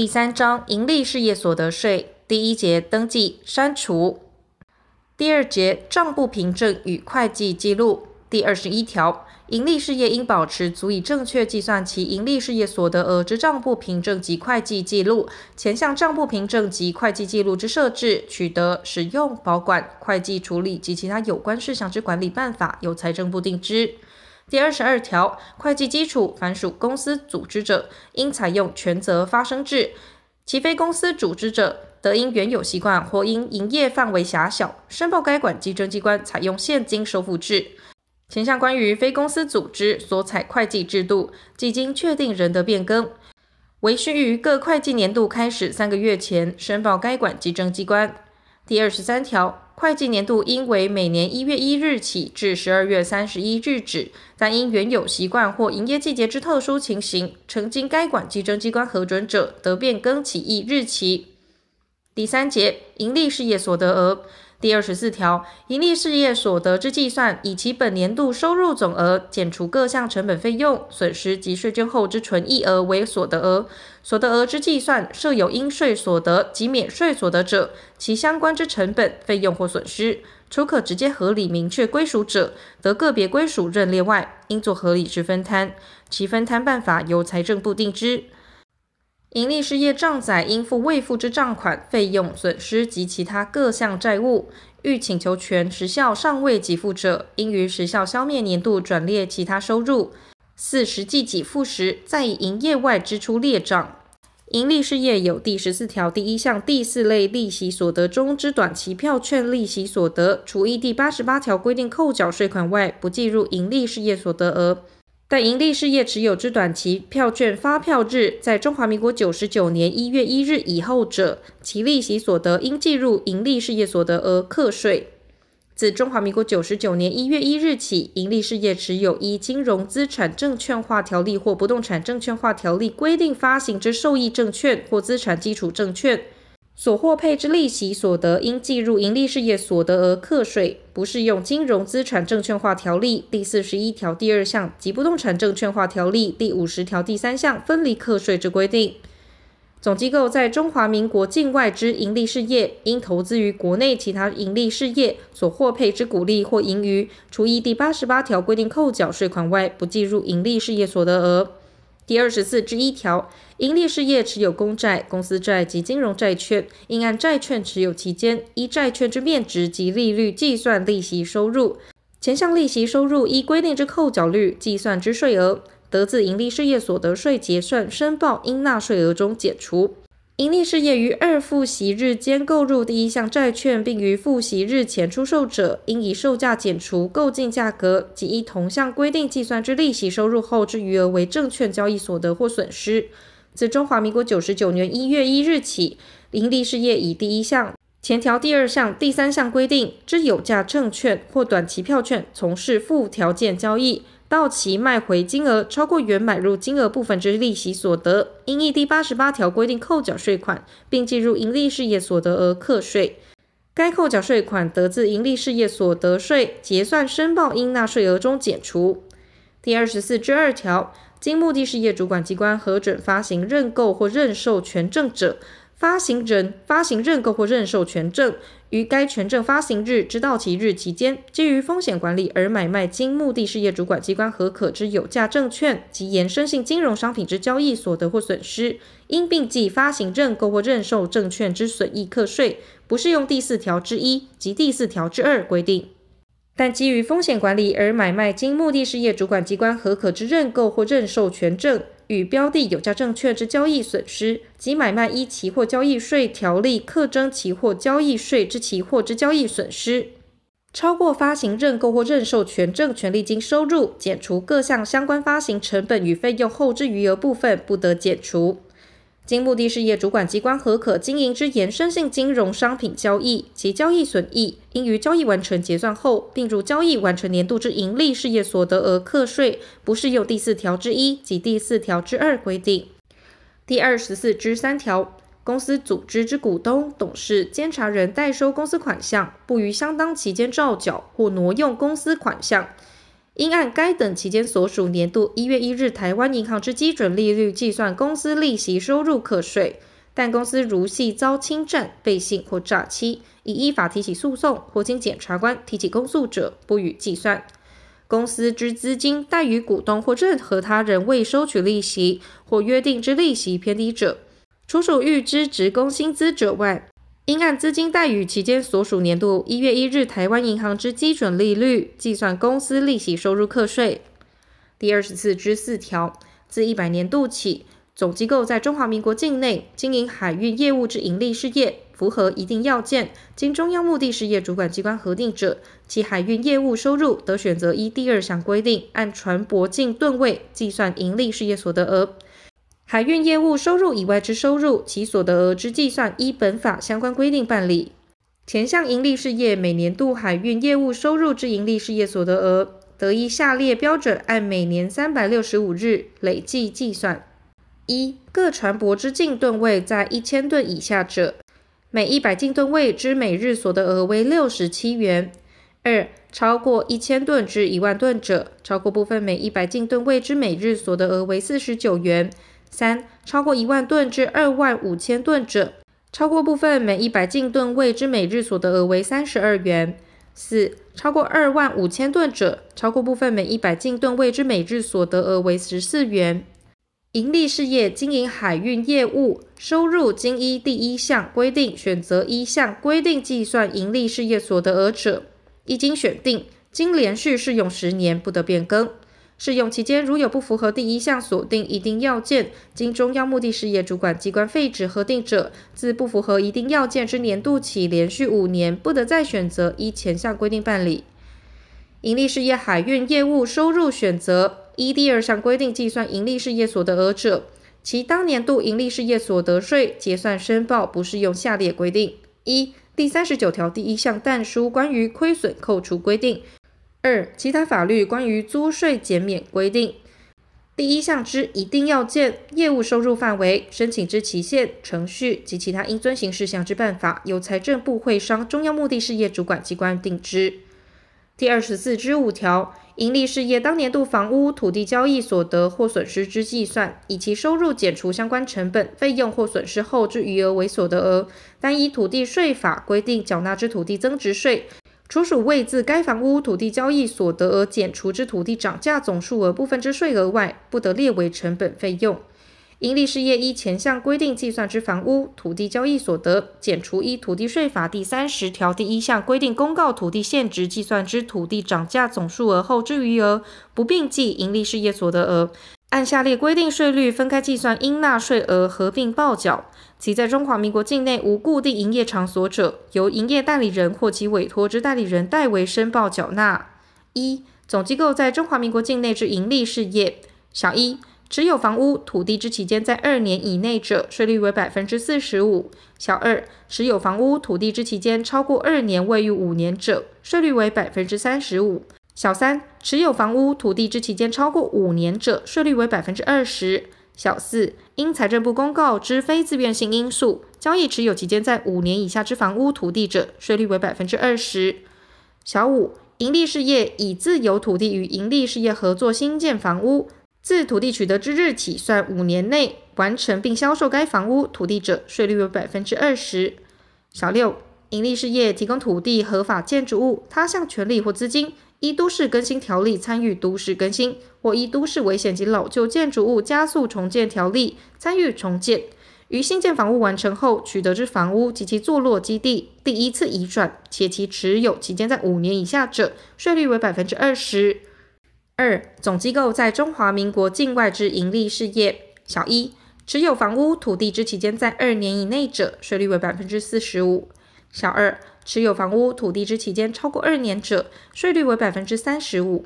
第三章盈利事业所得税第一节登记删除。第二节账簿凭证与会计记录第二十一条。盈利事业应保持足以正确计算其盈利事业所得额之账簿凭证及会计记录。前项账簿凭证及会计记录之设置、取得、使用、保管、会计处理及其他有关事项之管理办法，由财政部定之。第二十二条，会计基础凡属公司组织者，应采用权责发生制；其非公司组织者，得因原有习惯或因营业范围狭小，申报该管稽征机关采用现金收付制。前项关于非公司组织所采会计制度，即经确定仍得变更，惟须于各会计年度开始三个月前申报该管稽征机关。第二十三条，会计年度应为每年一月一日起至十二月三十一日止，但因原有习惯或营业季节之特殊情形，曾经该管稽征机关核准者，得变更起义日期。第三节，盈利事业所得额。第二十四条，营利事业所得之计算，以其本年度收入总额减除各项成本费用、损失及税捐后之纯益额为所得额。所得额之计算，设有应税所得及免税所得者，其相关之成本费用或损失，除可直接合理明确归属者，得个别归属认列外，应作合理之分摊。其分摊办法由财政部定之。盈利事业账载应付未付之账款、费用、损失及其他各项债务，欲请求权时效尚未给付者，应于时效消灭年度转列其他收入。四、实际给付时，再以营业外支出列账。盈利事业有第十四条第一项第四类利息所得中之短期票券利息所得，除依第八十八条规定扣缴税款外，不计入盈利事业所得额。但盈利事业持有之短期票券发票日在中华民国九十九年一月一日以后者，其利息所得应计入盈利事业所得额课税。自中华民国九十九年一月一日起，盈利事业持有依金融资产证券化条例或不动产证券化条例规定发行之受益证券或资产基础证券。所获配之利息所得，应计入营利事业所得额课税，不适用金融资产证券化条例第四十一条第二项及不动产证券化条例第五十条第三项分离课税之规定。总机构在中华民国境外之营利事业，应投资于国内其他营利事业所获配之股利或盈余，除依第八十八条规定扣缴税款外，不计入营利事业所得额。第二十四之一条，盈利事业持有公债、公司债及金融债券，应按债券持有期间，依债券之面值及利率计算利息收入。前项利息收入依规定之扣缴率计算之税额，得自盈利事业所得税结算申报应纳税额中解除。盈利事业于二付息日间购入第一项债券，并于付息日前出售者，应以售价减除购进价格及依同项规定计算之利息收入后之余额为证券交易所得或损失。自中华民国九十九年一月一日起，盈利事业以第一项前条第二项、第三项规定之有价证券或短期票券从事附条件交易。到期卖回金额超过原买入金额部分之利息所得，应依第八十八条规定扣缴税款，并计入营利事业所得额课税。该扣缴税款得自营利事业所得税结算申报应纳税额中减除。第二十四之二条，经目的事业主管机关核准发行认购或认售权证者，发行人发行认购或认售权证，于该权证发行日之到期日期间，基于风险管理而买卖经目的事业主管机关核可之有价证券及衍生性金融商品之交易所得或损失，应并计发行认购或认售证券之损益课税，不适用第四条之一及第四条之二规定。但基于风险管理而买卖经目的事业主管机关核可之认购或认售权证，与标的有价证券之交易损失及买卖依期货交易税条例课征期货交易税之期货之交易损失，超过发行认购或认售权证权利金收入减除各项相关发行成本与费用后之余额部分，不得减除。经目的事业主管机关核可经营之衍生性金融商品交易，其交易损益应于交易完成结算后，并入交易完成年度之营利事业所得额课税，不适用第四条之一及第四条之二规定。第二十四之三条，公司组织之股东、董事、监察人代收公司款项，不于相当期间照缴或挪用公司款项。应按该等期间所属年度一月一日台湾银行之基准利率计算公司利息收入课税，但公司如系遭侵占、背信或诈欺，已依法提起诉讼或经检察官提起公诉者，不予计算。公司之资金贷予股东或任何他人未收取利息或约定之利息偏低者，除属预支职工薪资者外，应按资金贷予期间所属年度一月一日台湾银行之基准利率计算公司利息收入课税。第二十四之四条，自一百年度起，总机构在中华民国境内经营海运业务之营利事业，符合一定要件，经中央目的事业主管机关核定者，其海运业务收入得选择依第二项规定，按船舶净吨位计算营利事业所得额。海运业务收入以外之收入，其所得额之计算依本法相关规定办理。前项营利事业每年度海运业务收入之营利事业所得额，得依下列标准按每年三百六十五日累计计算：一、各船舶之净吨位在一千吨以下者。每一百径吨位之每日所得额为六十七元。二、超过一千吨至一万吨者，超过部分每一百径吨位之每日所得额为四十九元。三、超过一万吨至二万五千吨者，超过部分每一百径吨位之每日所得额为三十二元。四、超过二万五千吨者，超过部分每一百径吨位之每日所得额为十四元。营利事业经营海运业务收入，经依第一项规定选择一项规定计算营利事业所得额者，一经选定，经连续适用十年，不得变更。适用期间如有不符合第一项所定一定要件，经中央目的事业主管机关废止核定者，自不符合一定要件之年度起，连续五年不得再选择依前项规定办理。营利事业海运业务收入选择。依第二项规定计算营利事业所得额者，其当年度营利事业所得税结算申报不适用下列规定：一、第三十九条第一项但书关于亏损扣除规定；二、其他法律关于租税减免规定。第一项之一定要件、业务收入范围、申请之期限、程序及其他应遵行事项之办法，由财政部会商中央目的事业主管机关定之。第二十四之五条。营利事业当年度房屋土地交易所得或损失之计算，以其收入减除相关成本、费用或损失后之余额为所得额，单依土地税法规定缴纳之土地增值税，除属未自该房屋土地交易所得额减除之土地涨价总数额部分之税额外，不得列为成本费用。营利事业依前项规定计算之房屋土地交易所得，减除依土地税法第三十条第一项规定公告土地现值计算之土地涨价总数额后之余额，不并计营利事业所得额，按下列规定税率分开计算应纳税额，合并报缴。其在中华民国境内无固定营业场所者，由营业代理人或其委托之代理人代为申报缴纳。一、总机构在中华民国境内之营利事业，小一。持有房屋土地之期间在二年以内者，税率为百分之四十五。小二，持有房屋土地之期间超过二年未逾五年者，税率为百分之三十五。小三，持有房屋土地之期间超过五年者，税率为百分之二十。小四，因财政部公告之非自愿性因素，交易持有期间在五年以下之房屋土地者，税率为百分之二十。小五，营利事业以自有土地与营利事业合作新建房屋。自土地取得之日起算五年内完成并销售该房屋土地者，税率为百分之二十。小六，营利事业提供土地、合法建筑物、他项权利或资金，依都市更新条例参与都市更新，或依都市危险及老旧建筑物加速重建条例参与重建。于新建房屋完成后取得之房屋及其坐落基地第一次移转，且其持有期间在五年以下者，税率为百分之二十。二、总机构在中华民国境外之营利事业，小一持有房屋土地之期间在二年以内者，税率为百分之四十五；小二持有房屋土地之期间超过二年者，税率为百分之三十五。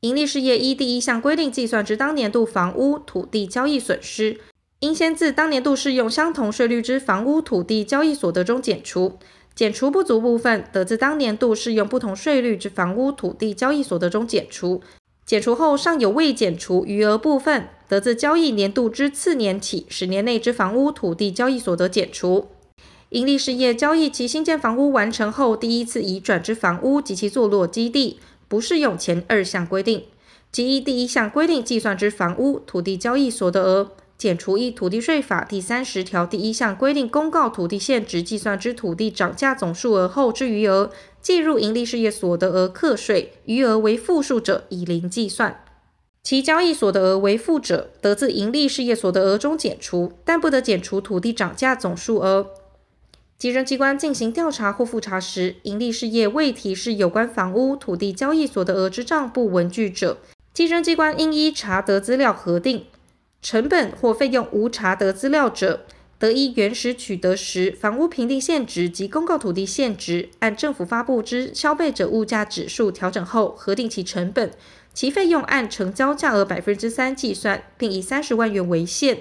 盈利事业依第一项规定计算之当年度房屋土地交易损失，应先自当年度适用相同税率之房屋土地交易所得中减除，减除不足部分，得自当年度适用不同税率之房屋土地交易所得中减除。减除后尚有未减除余额部分，得自交易年度之次年起十年内之房屋土地交易所得减除。营利事业交易其新建房屋完成后第一次移转之房屋及其坐落基地，不适用前二项规定。即依第一项规定计算之房屋土地交易所得额，减除依土地税法第三十条第一项规定公告土地现值计算之土地涨价总数额后之余额，计入营利事业所得额课税，余额为负数者以零计算。其交易所得额为负者，得自营利事业所得额中减除，但不得减除土地涨价总数额。稽征机关进行调查或复查时，营利事业未提示有关房屋土地交易所的额之账簿文具者，稽征机关应依查得资料核定。成本或费用无查得资料者，得依原始取得时房屋评定现值及公告土地现值，按政府发布之消费者物价指数调整后核定其成本，其费用按成交价额百分之三计算，并以三十万元为限。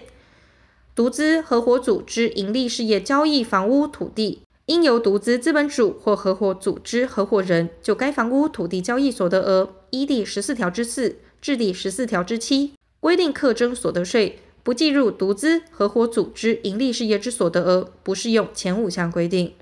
独资合伙组织盈利事业交易房屋土地，应由独资资本主或合伙组织合伙人就该房屋土地交易所得额，依第十四条之四至第十四条之七。规定课征所得税，不计入独资、合伙组织、盈利事业之所得额，不适用前五项规定。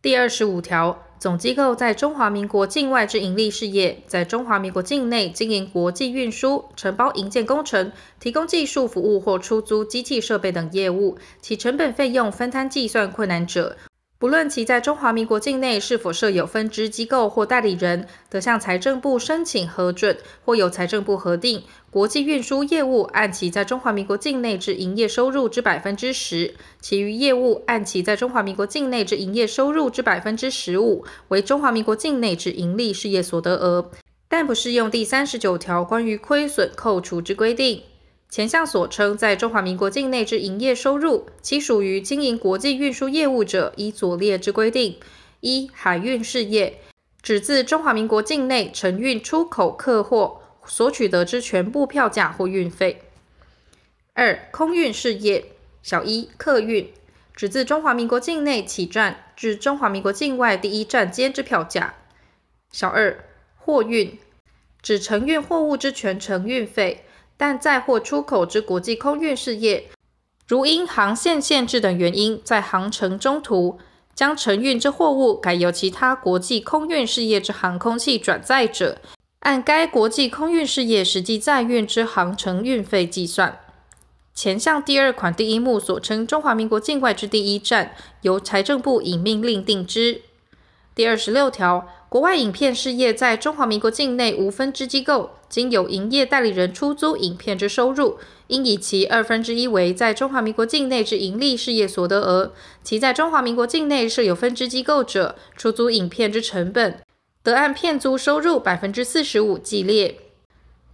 第二十五条，总机构在中华民国境外之盈利事业，在中华民国境内经营国际运输、承包营建工程、提供技术服务或出租机器设备等业务，其成本费用分摊计算困难者。不论其在中华民国境内是否设有分支机构或代理人，得向财政部申请核准，或由财政部核定国际运输业务按其在中华民国境内之营业收入之百分之十，其余业务按其在中华民国境内之营业收入之百分之十五为中华民国境内之营利事业所得额，但不适用第三十九条关于亏损扣除之规定。前项所称在中华民国境内之营业收入，其属于经营国际运输业务者，依左列之规定：一、海运事业，指自中华民国境内承运出口客货所取得之全部票价或运费；二、空运事业，小一、客运，指自中华民国境内起站至中华民国境外第一站间之票价；小二、货运，指承运货物之全程运费。但载货出口之国际空运事业，如因航线限制等原因，在航程中途将承运之货物改由其他国际空运事业之航空器转载者，按该国际空运事业实际载运之航程运费计算。前项第二款第一目所称中华民国境外之第一站，由财政部以命令定之。第二十六条。国外影片事业在中华民国境内无分支机构，经有营业代理人出租影片之收入，应以其二分之一为在中华民国境内之盈利事业所得额。其在中华民国境内设有分支机构者，出租影片之成本，得按片租收入百分之四十五计列。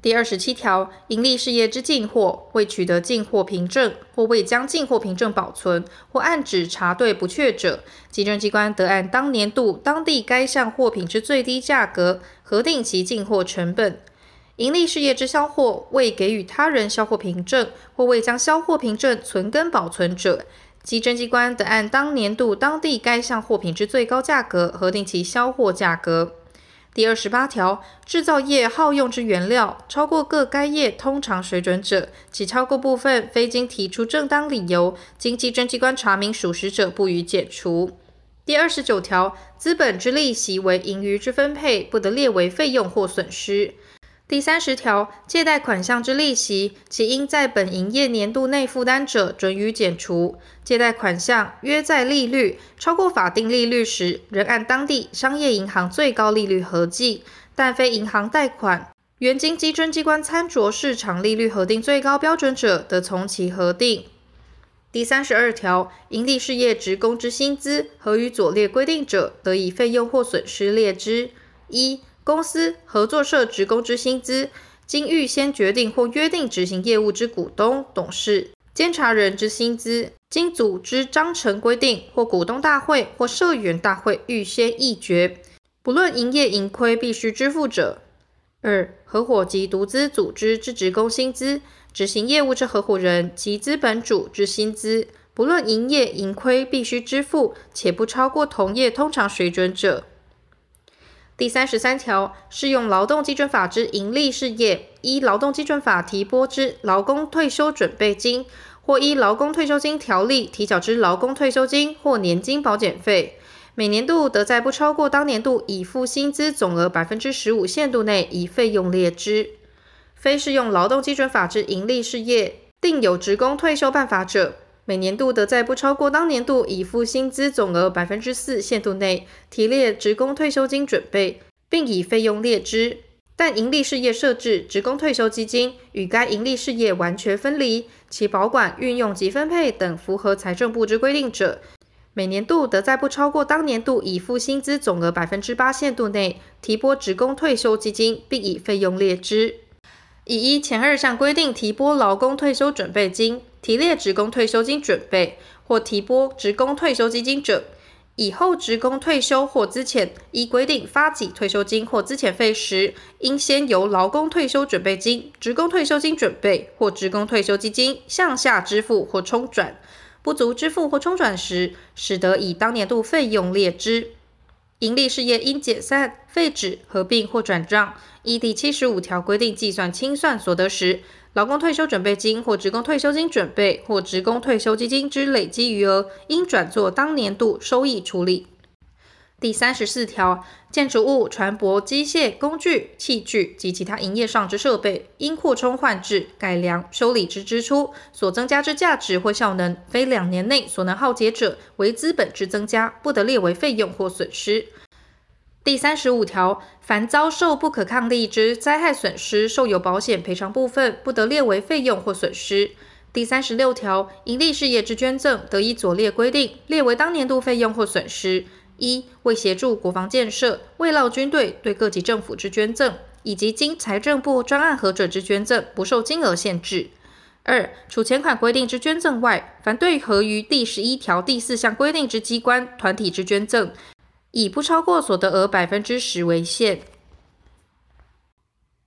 第二十七条，营利事业之进货未取得进货凭证，或未将进货凭证保存，或案址查对不确者，稽征机关得按当年度当地该项货品之最低价格核定其进货成本。营利事业之销货未给予他人销货凭证，或未将销货凭证存根保存者，稽征机关得按当年度当地该项货品之最高价格核定其销货价格。第二十八条，制造业耗用之原料超过各该业通常水准者，其超过部分非经提出正当理由，经稽征机关查明属实者，不予解除。第二十九条，资本之利息为盈余之分配，不得列为费用或损失。第三十条，借贷款项之利息，其应在本营业年度内负担者，准予减除。借贷款项约在利率超过法定利率时，仍按当地商业银行最高利率核计；但非银行贷款，原经基征机关参酌市场利率核定最高标准者，得从其核定。第三十二条，营利事业职工之薪资，合于左列规定者，得以费用或损失列之：一。公司合作社职工之薪资，经预先决定或约定执行业务之股东、董事、监察人之薪资，经组织章程规定或股东大会或社员大会预先议决，不论营业盈亏必须支付者。二、合伙及独资组织之职工薪资，执行业务之合伙人及资本主之薪资，不论营业盈亏必须支付，且不超过同业通常水准者。第三十三条，适用劳动基准法之营利事业，依劳动基准法提拨之劳工退休准备金，或依劳工退休金条例提缴之劳工退休金或年金保险费，每年度得在不超过当年度已付薪资总额百分之十五限度内，以费用列之。非适用劳动基准法之营利事业，订有职工退休办法者，每年度得在不超过当年度已付薪资总额百分之四限度内，提列职工退休金准备，并以费用列支。但营利事业设置职工退休基金与该营利事业完全分离，其保管、运用及分配等符合财政部之规定者，每年度得在不超过当年度已付薪资总额百分之八限度内，提拨职工退休基金，并以费用列支，以依前二项规定提拨劳工退休准备金，提列职工退休金准备或提拨职工退休基金者，以后职工退休或资遣，依规定发给退休金或资遣费时，应先由劳工退休准备金、职工退休金准备或职工退休基金向下支付或冲转，不足支付或冲转时，使得以当年度费用列支。盈利事业因解散、废止、合并或转账，依第七十五条规定计算清算所得时，劳工退休准备金或职工退休金准备或职工退休基金之累积余额，应转作当年度收益处理。第三十四条，建筑物、船舶、机械、工具、器具及其他营业上之设备，因扩充换置、改良、修理之支出所增加之价值或效能，非两年内所能耗竭者，为资本之增加，不得列为费用或损失。第三十五条，凡遭受不可抗力之灾害损失，受有保险赔偿部分，不得列为费用或损失。第三十六条，营利事业之捐赠，得以左列规定列为当年度费用或损失：一、为协助国防建设、慰劳军队对各级政府之捐赠，以及经财政部专案核准之捐赠，不受金额限制；二、除前款规定之捐赠外，凡对合于第十一条第四项规定之机关、团体之捐赠。以不超过所得额百分之十为限。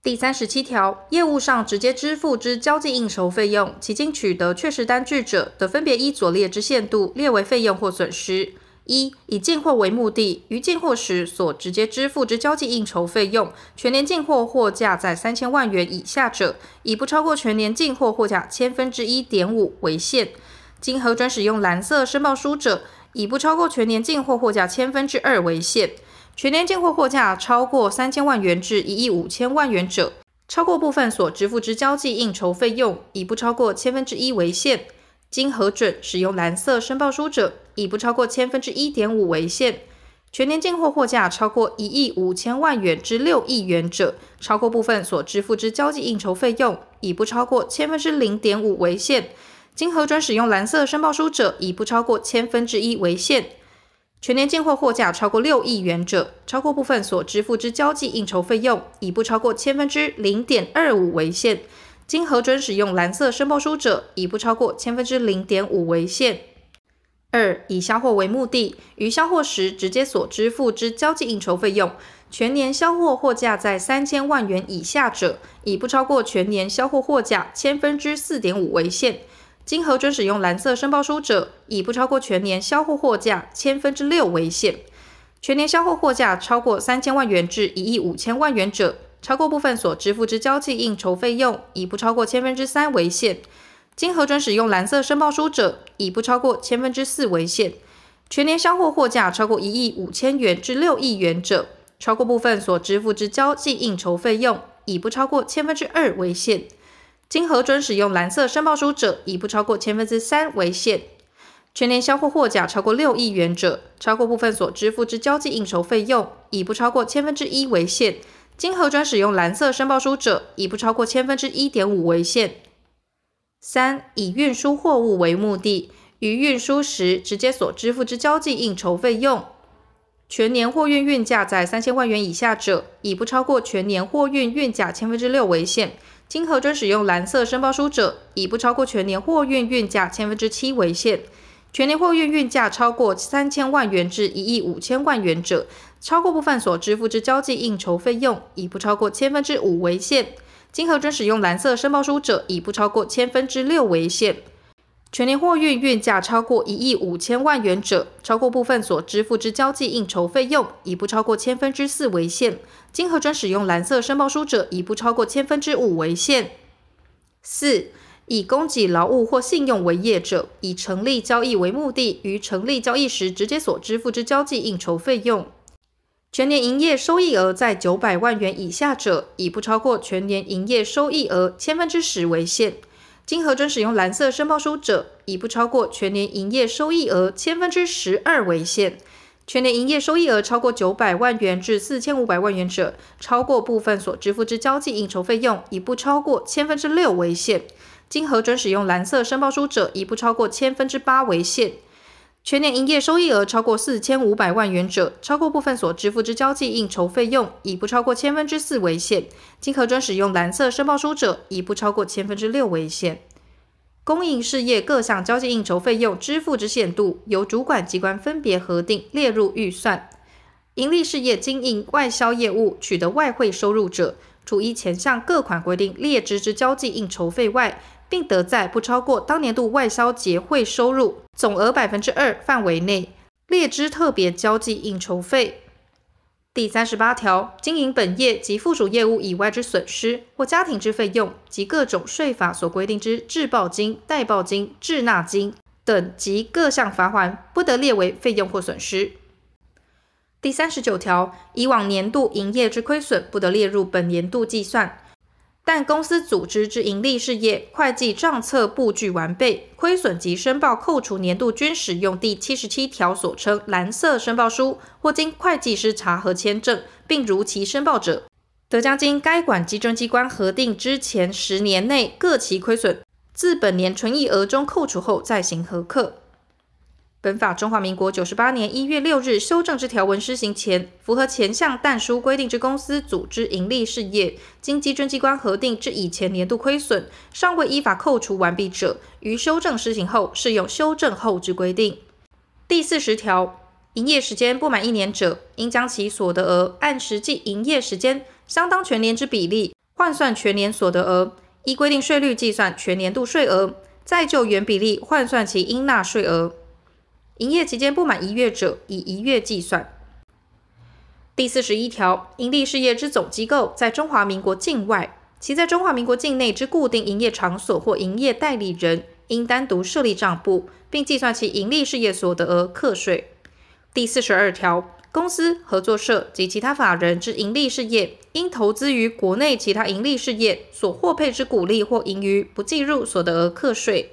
第三十七条，业务上直接支付之交际应酬费用，其经取得确实单据者，得分别依左列之限度列为费用或损失：一、以进货为目的，于进货时所直接支付之交际应酬费用，全年进货货价在三千万元以下者，以不超过全年进货货价千分之一点五为限。经核准使用蓝色申报书者，以不超过全年进货货价千分之二为限，全年进货货价超过三千万元至一亿五千万元者，超过部分所支付之交际应酬费用，以不超过千分之一为限。经核准使用蓝色申报书者，以不超过千分之一点五为限。全年进货货价超过一亿五千万元至六亿元者，超过部分所支付之交际应酬费用，以不超过千分之零点五为限。经核准使用蓝色申报书者，以不超过千分之一为限；全年进货货价超过六亿元者，超过部分所支付之交际应酬费用，以不超过千分之零点二五为限；经核准使用蓝色申报书者，以不超过千分之零点五为限。二、以销货为目的，于销货时直接所支付之交际应酬费用，全年销货货价在三千万元以下者，以不超过全年销货货价千分之四点五为限。经核准使用蓝色申报书者，以不超过全年销货货价千分之六为限；全年销货货价超过三千万元至一亿五千万元者，超过部分所支付之交际应酬费用，以不超过千分之三为限。经核准使用蓝色申报书者，以不超过千分之四为限；全年销货货价超过一亿五千元至六亿元者，超过部分所支付之交际应酬费用，以不超过千分之二为限。经核准使用蓝色申报书者，以不超过千分之三为限；全年销货货价超过六亿元者，超过部分所支付之交际应酬费用，以不超过千分之一为限；经核准使用蓝色申报书者，以不超过千分之一点五为限。三、以运输货物为目的，于运输时直接所支付之交际应酬费用，全年货运运价在三千万元以下者，以不超过全年货运运价千分之六为限。经核准使用蓝色申报书者，以不超过全年货运运价千分之七为限；全年货运运价超过三千万元至一亿五千万元者，超过部分所支付之交际应酬费用，以不超过千分之五为限；经核准使用蓝色申报书者，以不超过千分之六为限。全年货运运价超过一亿五千万元者，超过部分所支付之交际应酬费用，以不超过千分之四为限。经核准使用蓝色申报书者，以不超过千分之五为限。四、以供给劳务或信用为业者，以成立交易为目的，于成立交易时直接所支付之交际应酬费用。全年营业收益额在九百万元以下者，以不超过全年营业收益额千分之十为限；经核准使用蓝色申报书者，以不超过全年营业收益额千分之十二为限。全年营业收益额超过九百万元至四千五百万元者，超过部分所支付之交际应酬费用，以不超过千分之六为限；经核准使用蓝色申报书者，以不超过千分之八为限。全年营业收益额超过四千五百万元者，超过部分所支付之交际应酬费用，以不超过千分之四为限；经核准使用蓝色申报书者，以不超过千分之六为限。公营事业各项交际应酬费用支付之限度，由主管机关分别核定列入预算。营利事业经营外销业务取得外汇收入者，除依前项各款规定列支之交际应酬费外，并得在不超过当年度外销结汇收入总额百分之二范围内列支特别交际应酬费。第三十八条，经营本业及附属业务以外之损失或家庭之费用及各种税法所规定之滞报金、代报金、滞纳金等及各项罚款，不得列为费用或损失。第三十九条，以往年度营业之亏损不得列入本年度计算。但公司组织之盈利事业会计账册布局完备，亏损及申报扣除年度均使用第七十七条所称蓝色申报书，或经会计师查核签证，并如期申报者，得将经该管稽征机关核定之前十年内各期亏损，自本年存益额中扣除后再行核课。本法中华民国九十八年一月六日修正之条文施行前，符合前项但书规定之公司组织营利事业，经基准机关核定之以前年度亏损，尚未依法扣除完毕者，于修正施行后适用修正后之规定。第四十条，营业时间不满一年者，应将其所得额按实际营业时间相当全年之比例换算全年所得额，依规定税率计算全年度税额，再就原比例换算其应纳税额。营业期间不满一月者，以一月计算。第四十一条，盈利事业之总机构在中华民国境外，其在中华民国境内之固定营业场所或营业代理人，应单独设立账簿，并计算其盈利事业所得额课税。第四十二条，公司、合作社及其他法人之盈利事业，应投资于国内其他盈利事业所获配之股利或盈余，不计入所得额课税。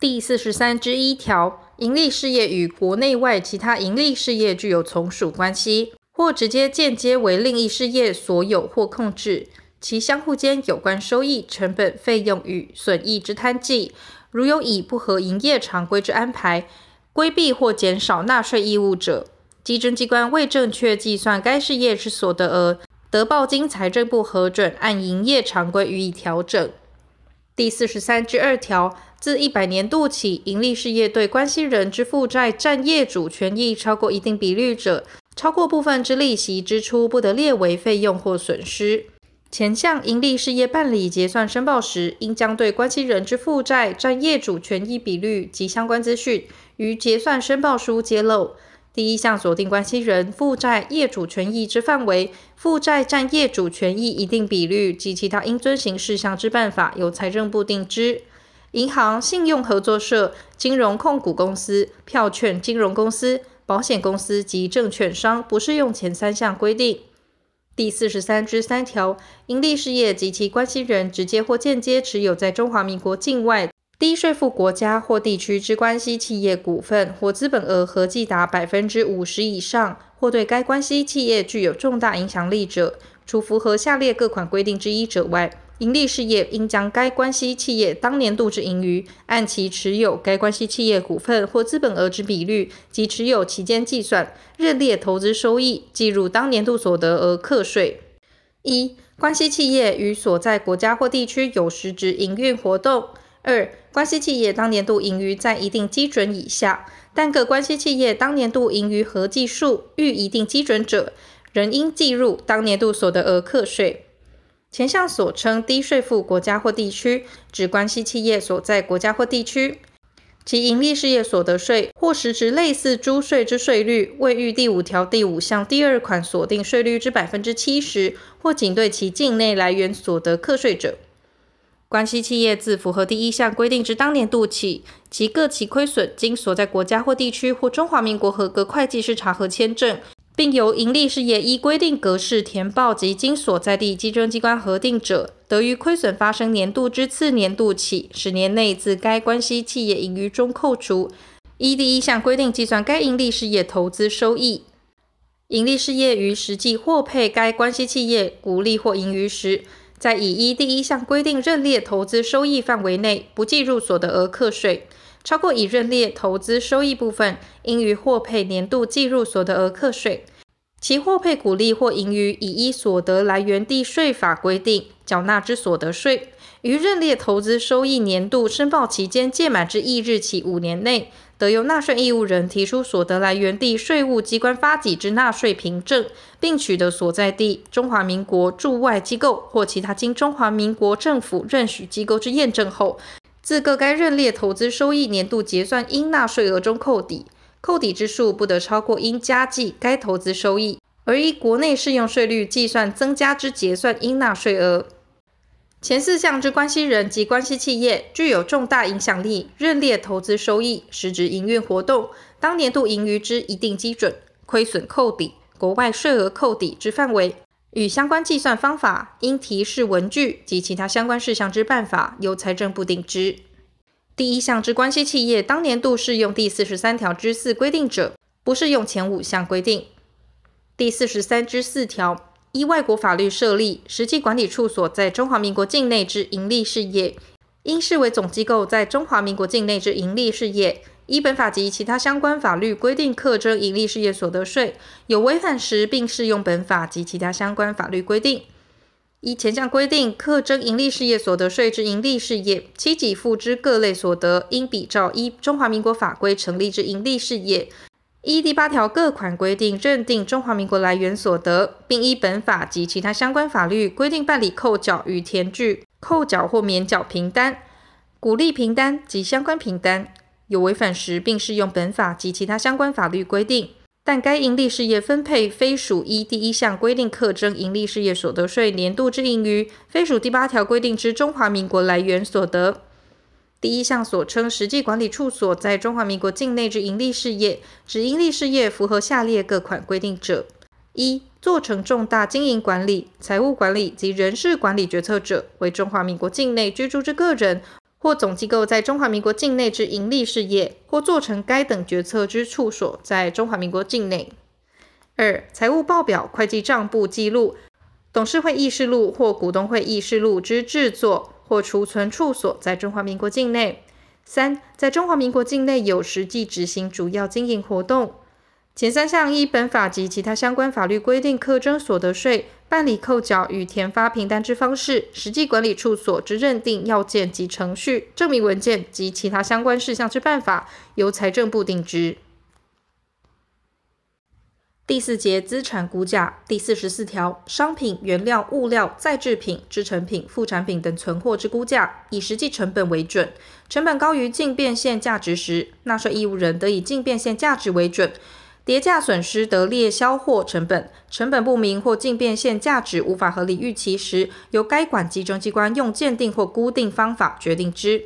第四十三之一条，营利事业与国内外其他营利事业具有从属关系，或直接、间接为另一事业所有或控制，其相互间有关收益、成本、费用与损益之摊计，如有以不合营业常规之安排，规避或减少纳税义务者，稽征机关未正确计算该事业之所得额，得报经财政部核准，按营业常规予以调整。第四十三之二条。自一百年度起，营利事业对关系人之负债占业主权益超过一定比率者，超过部分之利息支出，不得列为费用或损失。前项营利事业办理结算申报时，应将对关系人之负债占业主权益比率及相关资讯，于结算申报书揭露。第一项锁定关系人负债业主权益之范围，负债占业主权益一定比率及其他应遵行事项之办法，由财政部定之。银行、信用合作社、金融控股公司、票券金融公司、保险公司及证券商不适用前三项规定。第四十三之三条，盈利事业及其关系人直接或间接持有在中华民国境外低税负国家或地区之关系企业股份或资本额合计达百分之五十以上，或对该关系企业具有重大影响力者，除符合下列各款规定之一者外，盈利事业应将该关系企业当年度之盈余，按其持有该关系企业股份或资本额之比率及持有期间计算，认列投资收益，计入当年度所得额课税。一、关系企业与所在国家或地区有实质营运活动；二、关系企业当年度盈余在一定基准以下，但各关系企业当年度盈余合计数逾一定基准者，仍应计入当年度所得额课税。前项所称低税负国家或地区，指关系企业所在国家或地区，其营利事业所得税或实质类似诸税之税率，未逾第五条第五项第二款所定税率之百分之七十，或仅对其境内来源所得课税者。关系企业自符合第一项规定之当年度起，其各期亏损经所在国家或地区或中华民国合格会计师查核签证，并由盈利事业依规定格式填报及经所在地稽征机关核定者，得于亏损发生年度之次年度起十年内，自该关系企业盈余中扣除，依第一项规定计算该盈利事业投资收益。盈利事业于实际获配该关系企业股利或盈余时，在已依第一项规定认列投资收益范围内，不计入所得额课税。超过已认列投资收益部分，应于获配年度计入所得额课税。其获配股利或盈余，已依所得来源地税法规定缴纳之所得税，于认列投资收益年度申报期间届满之翌日起五年内，得由纳税义务人提出所得来源地税务机关发给之纳税凭证，并取得所在地中华民国驻外机构或其他经中华民国政府认许机构之验证后，自各该认列投资收益年度结算应纳税额中扣抵。扣抵之数不得超过应加计该投资收益，而依国内适用税率计算增加之结算应纳税额。前四项之关系人及关系企业具有重大影响力，认列投资收益，实质营运活动当年度盈余之一定基准、亏损扣抵、国外税额扣抵之范围与相关计算方法、应提示文具及其他相关事项之办法，由财政部定之。第一项之关系企业当年度适用第四十三条之四规定者，不适用前五项规定。第四十三之四条，依外国法律设立实际管理处所在中华民国境内之营利事业，应视为总机构在中华民国境内之营利事业，依本法及其他相关法律规定课征营利事业所得税，有违反时，并适用本法及其他相关法律规定。依前项规定，课征营利事业所得税之营利事业，其给付之各类所得，应比照依中华民国法规成立之营利事业，依第八条各款规定认定中华民国来源所得，并依本法及其他相关法律规定办理扣缴与填具扣缴或免缴凭单、鼓励凭单及相关凭单，有违反时，并适用本法及其他相关法律规定。但该营利事业分配非属依第一项规定课征营利事业所得税年度之盈余，非属第八条规定之中华民国来源所得。第一项所称实际管理处所在中华民国境内之营利事业，指营利事业符合下列各款规定者：一、做成重大经营管理、财务管理及人事管理决策者，为中华民国境内居住之个人。或总机构在中华民国境内之盈利事业，或做成该等决策之处所在中华民国境内。二、财务报表、会计账簿记录、董事会议事录或股东会议事录之制作或储存处所在中华民国境内。三、在中华民国境内有实际执行主要经营活动。前三项依本法及其他相关法律规定课征所得税，办理扣缴与填发凭单之方式，实际管理处所之认定要件及程序、证明文件及其他相关事项之办法，由财政部定之。第四节资产估价第四十四条，商品、原料、物料、再制品、制成品、副产品等存货之估价，以实际成本为准。成本高于净变现价值时，纳税义务人得以净变现价值为准。跌价损失得列销货成本，成本不明或净变现价值无法合理预期时，由该管集中机关用鉴定或估定方法决定之。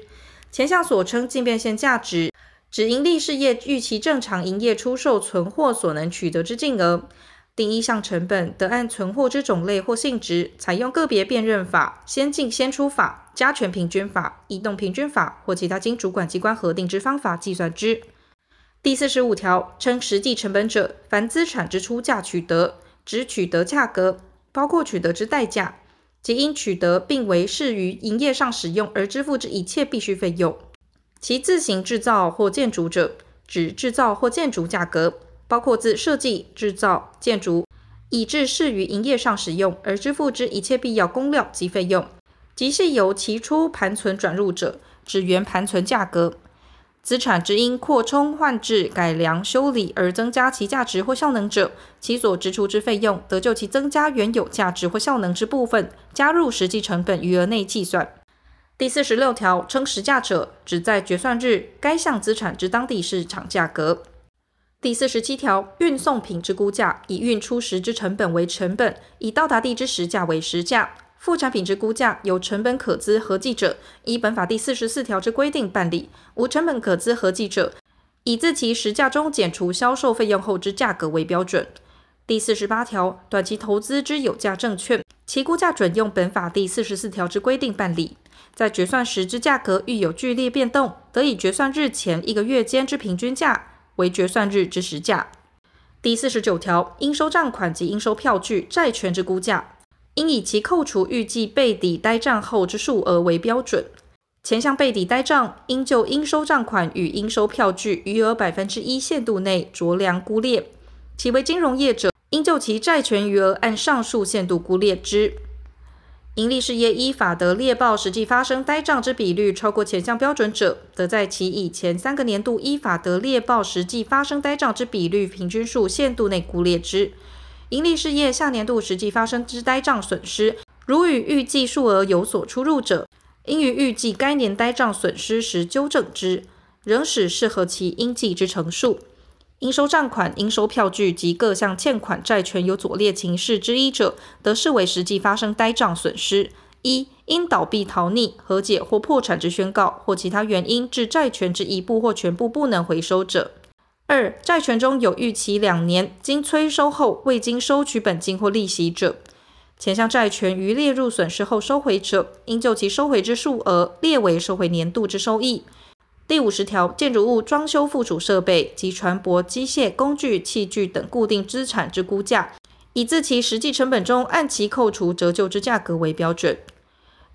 前项所称净变现价值，指营利事业预期正常营业出售存货所能取得之净额。第一项成本得按存货之种类或性质，采用个别辨认法、先进先出法、加权平均法、移动平均法或其他经主管机关核定之方法计算之。第四十五条，称实际成本者，凡资产之出价取得，指取得价格，包括取得之代价，即因取得并为适于营业上使用而支付之一切必须费用。其自行制造或建筑者，指制造或建筑价格，包括自设计、制造、建筑，以致适于营业上使用而支付之一切必要工料及费用。即是由其初盘存转入者，指原盘存价格。资产之因扩充、换置、改良、修理而增加其价值或效能者，其所支出之费用，得就其增加原有价值或效能之部分，加入实际成本余额内计算。第四十六条，称实价者，指在决算日该项资产之当地市场价格。第四十七条，运送品之估价，以运出时之成本为成本，以到达地之实价为实价。副产品之估价由成本可资合计者，依本法第四十四条之规定办理；无成本可资合计者，以自其实价中减除销售费用后之价格为标准。第四十八条，短期投资之有价证券，其估价准用本法第四十四条之规定办理。在决算时之价格遇有剧烈变动，得以决算日前一个月间之平均价为决算日之实价。第四十九条，应收账款及应收票据、债权之估价。应以其扣除预计备抵呆账后之数额为标准。前项备抵呆账应就应收账款与应收票据余额百分之一限度内酌量估列；其为金融业者，应就其债权余额按上述限度估列之。营利事业依法得列报实际发生呆账之比率超过前项标准者，得在其以前三个年度依法得列报实际发生呆账之比率平均数限度内估列之。盈利事业下年度实际发生之呆账损失，如与预计数额有所出入者，应于预计该年呆账损失时纠正之，仍使适合其应计之成数。应收账款、应收票据及各项欠款债权有左列情事之一者，得视为实际发生呆账损失：一、因倒闭、逃匿、和解或破产之宣告，或其他原因致债权之一部或全部不能回收者。二、债权中有逾期两年，经催收后未经收取本金或利息者，前项债权于列入损失后收回者，应就其收回之数额列为收回年度之收益。第五十条，建筑物装修附属设备及船舶、机械、工具、器具等固定资产之估价，以自其实际成本中按其扣除折旧之价格为标准。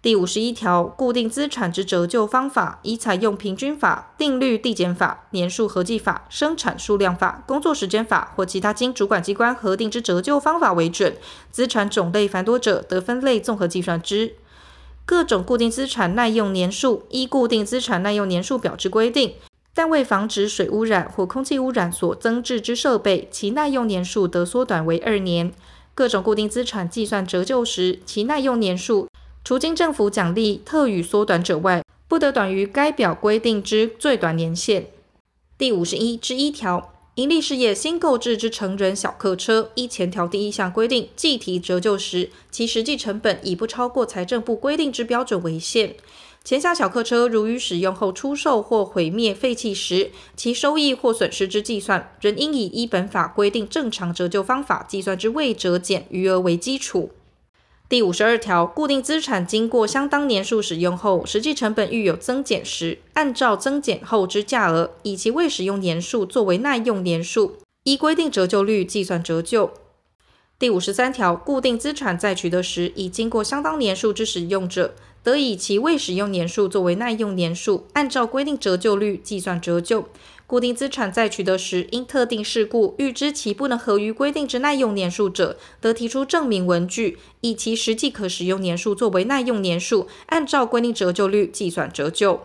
第五十一条，固定资产之折旧方法，以采用平均法、定率递减法、年数合计法、生产数量法、工作时间法或其他经主管机关核定之折旧方法为准。资产种类繁多者，得分类综合计算之。各种固定资产耐用年数，依固定资产耐用年数表之规定，但为防止水污染或空气污染所增置之设备，其耐用年数得缩短为二年。各种固定资产计算折旧时，其耐用年数。除经政府奖励特予缩短者外，不得短于该表规定之最短年限。第五十一之一条，营利事业新购置之成人小客车，依前条第一项规定计提折旧时，其实际成本以不超过财政部规定之标准为限。前项小客车如于使用后出售或毁灭废弃时，其收益或损失之计算，仍应以依本法规定正常折旧方法计算之未折减余额为基础。第五十二条，固定资产经过相当年数使用后，实际成本遇有增减时，按照增减后之价额，以其未使用年数作为耐用年数，依规定折旧率计算折旧。第五十三条，固定资产在取得时，已经过相当年数之使用者，得以其未使用年数作为耐用年数，按照规定折旧率计算折旧。固定资产在取得时，因特定事故预知其不能合于规定之耐用年数者，得提出证明文据，以其实际可使用年数作为耐用年数，按照规定折旧率计算折旧。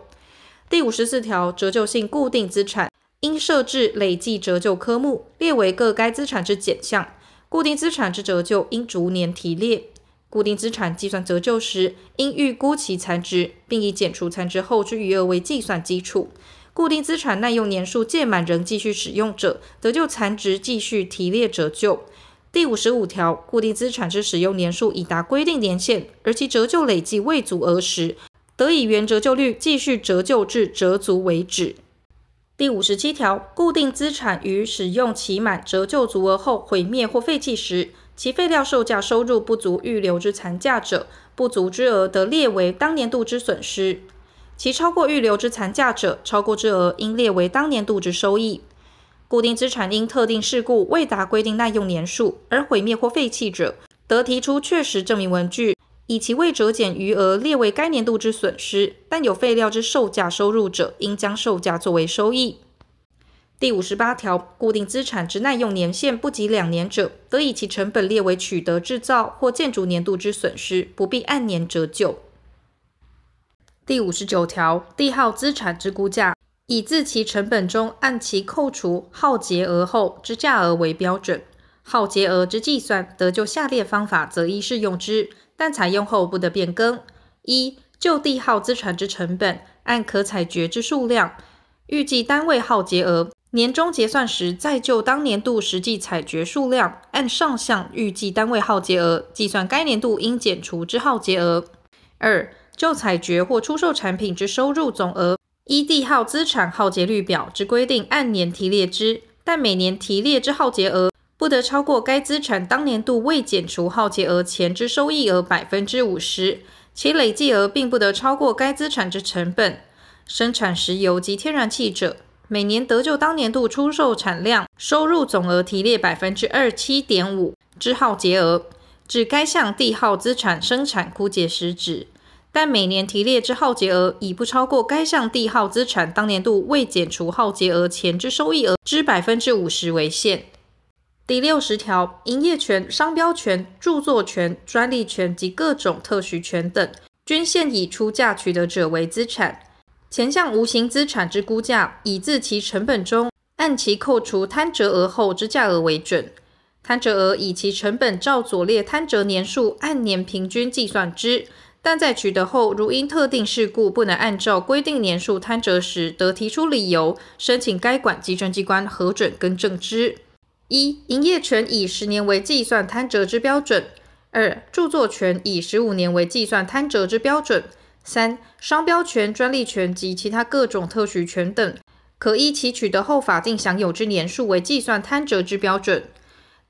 第五十四条，折旧性固定资产应设置累计折旧科目，列为各该资产之减项。固定资产之折旧应逐年提列。固定资产计算折旧时，应预估其残值，并以减除残值后之余额为计算基础。固定资产耐用年数届满仍继续使用者，得就残值继续提列折旧。第五十五条，固定资产之使用年数已达规定年限，而其折旧累计未足额时，得以原折旧率继续折旧至折足为止。第五十七条，固定资产于使用期满折旧足额后毁灭或废弃时，其废料售价收入不足预留之残价者，不足之额得列为当年度之损失。其超过预留之残价者，超过之额应列为当年度之收益。固定资产因特定事故未达规定耐用年数而毁灭或废弃者，得提出确实证明文据，以其未折减余额列为该年度之损失。但有废料之售价收入者，应将售价作为收益。第五十八条，固定资产之耐用年限不及两年者，得以其成本列为取得制造或建筑年度之损失，不必按年折旧。第五十九条，地号资产之估价，以自其成本中按其扣除耗结额后之价额为标准。耗结额之计算，得就下列方法择一适用之，但采用后不得变更：一、就地号资产之成本，按可采掘之数量，预计单位耗结额，年终结算时，再就当年度实际采掘数量，按上项预计单位耗竭额计算该年度应减除之耗竭额。二、就采掘或出售产品之收入总额，依地号资产耗竭率表之规定按年提列之，但每年提列之耗竭额不得超过该资产当年度未减除耗竭额前之收益额百分之五十，其累计额并不得超过该资产之成本。生产石油及天然气者，每年得就当年度出售产量收入总额提列百分之二七点五之耗竭额，指该项地号资产生产枯竭时止，但每年提列之耗竭额已不超过该项地耗资产当年度未减除耗竭额前之收益额之百分之五十为限。第六十条，营业权、商标权、著作权、专利权及各种特许权等，均现已出价取得者为资产。前项无形资产之估价，以自其成本中按其扣除摊折额后之价额为准。摊折额以其成本照左列摊折年数按年平均计算之。但在取得后，如因特定事故不能按照规定年数摊折时，得提出理由，申请该管稽征机关核准更正之。一、营业权以十年为计算摊折之标准；二、著作权以十五年为计算摊折之标准。三、商标权、专利权及其他各种特许权等，可依其取得后法定享有之年数为计算摊折之标准。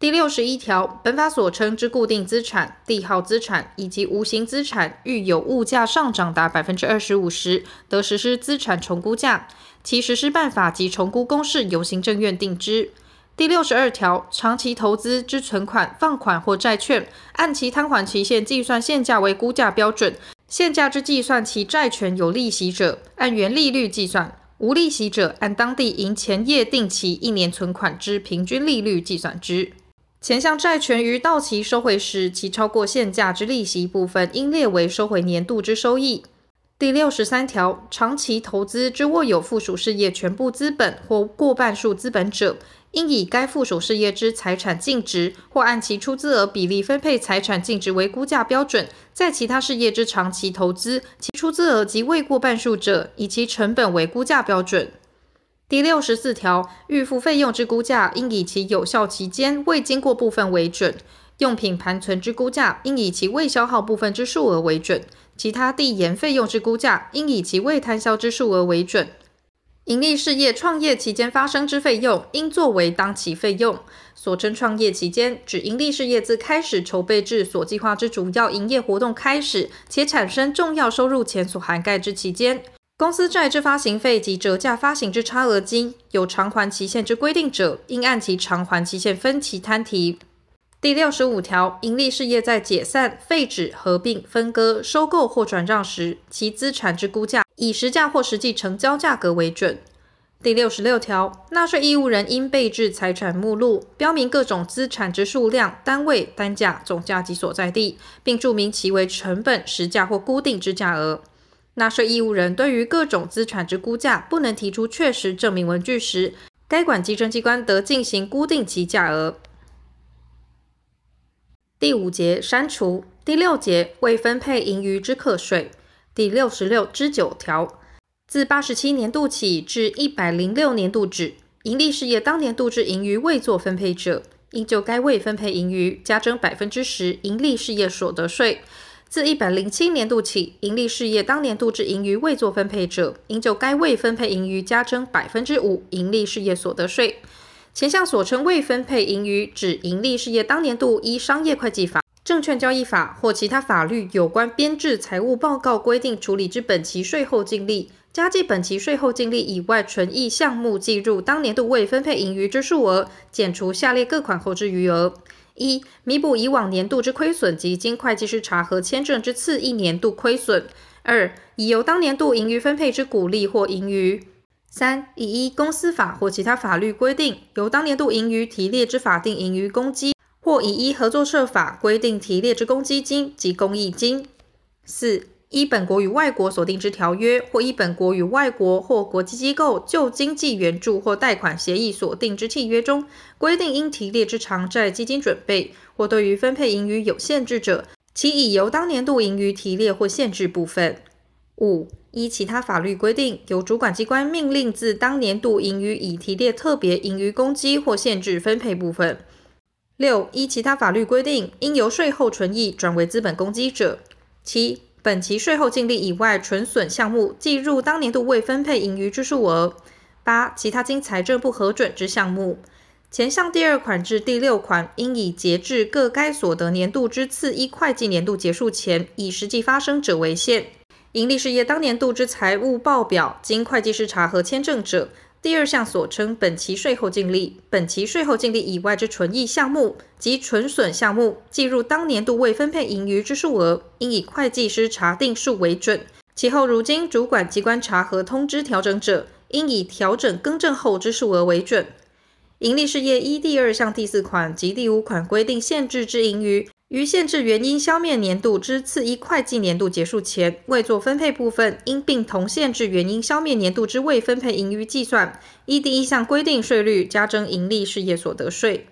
第六十一条，本法所称之固定资产、地号资产以及无形资产，遇有物价上涨达百分之二十五时，得实施资产重估价，其实施办法及重估公式由行政院定之。第六十二条，长期投资之存款、放款或债券，按其摊还期限计算现价为估价标准。现价之计算，其债权有利息者，按原利率计算；无利息者，按当地银前业定期一年存款之平均利率计算之。前项债权于到期收回时，其超过现价之利息部分，应列为收回年度之收益。第六十三条，长期投资之握有附属事业全部资本或过半数资本者，应以该附属事业之财产净值，或按其出资额比例分配财产净值为估价标准；在其他事业之长期投资，其出资额及未过半数者，以其成本为估价标准。第六十四条，预付费用之估价，应以其有效期间未经过部分为准；用品盘存之估价，应以其未消耗部分之数额为准；其他递延费用之估价，应以其未摊销之数额为准。营利事业创业期间发生之费用，应作为当期费用。所称创业期间，指营利事业自开始筹备至所计划之主要营业活动开始，且产生重要收入前所涵盖之期间。公司债之发行费及折价发行之差额金，有偿还期限之规定者，应按其偿还期限分期摊提。第六十五条，盈利事业在解散、废止、合并、分割、收购或转让时，其资产之估价，以实价或实际成交价格为准。第六十六条，纳税义务人应备置财产目录，标明各种资产之数量、单位、单价、总价及所在地，并注明其为成本、实价或固定之价额。纳税义务人对于各种资产之估价不能提出确实证明文据时，该管稽征机关得进行固定其价额。第五节删除。第六节未分配盈余之课税。第六十六之九条，自八十七年度起至一百零六年度止，营利事业当年度之盈余未作分配者，应就该未分配盈余加征百分之十营利事业所得税。自一百零七年度起，盈利事业当年度之盈余未作分配者，应就该未分配盈余加征百分之五盈利事业所得税。前项所称未分配盈余，指盈利事业当年度依商业会计法。证券交易法或其他法律有关编制财务报告规定处理之本期税后净利，加计本期税后净利以外纯益项目计入当年度未分配盈余之数额，减除下列各款后之余额：一、弥补以往年度之亏损及经会计师查核签证之次一年度亏损；二、以由当年度盈余分配之股利或盈余；三、以一公司法或其他法律规定由当年度盈余提列之法定盈余公积。或以一合作社法规定提列之公积金及公益金；四、依本国与外国所订之条约，或依本国与外国或国际机构就经济援助或贷款协议所订之契约中规定应提列之偿债基金准备，或对于分配盈余有限制者，其已由当年度盈余提列或限制部分；五、依其他法律规定，由主管机关命令自当年度盈余已提列特别盈余公积或限制分配部分。六、依其他法律规定，应由税后存益转为资本公积者。七、本期税后净利以外纯损项目计入当年度未分配盈余之数额。八、其他经财政部核准之项目，前项第二款至第六款，应以截至各该所得年度之次一会计年度结束前，已实际发生者为限。盈利事业当年度之财务报表，经会计师查核签证者，第二项所称本期税后净利、本期税后净利以外之纯益项目及纯损项目，计入当年度未分配盈余之数额，应以会计师查定数为准。其后如经主管机关查核通知调整者，应以调整更正后之数额为准。盈利事业依第二项第四款及第五款规定限制之盈余，于限制原因消灭年度之次一会计年度结束前未做分配部分，因并同限制原因消灭年度之未分配盈余计算，依第一项规定税率加征盈利事业所得税。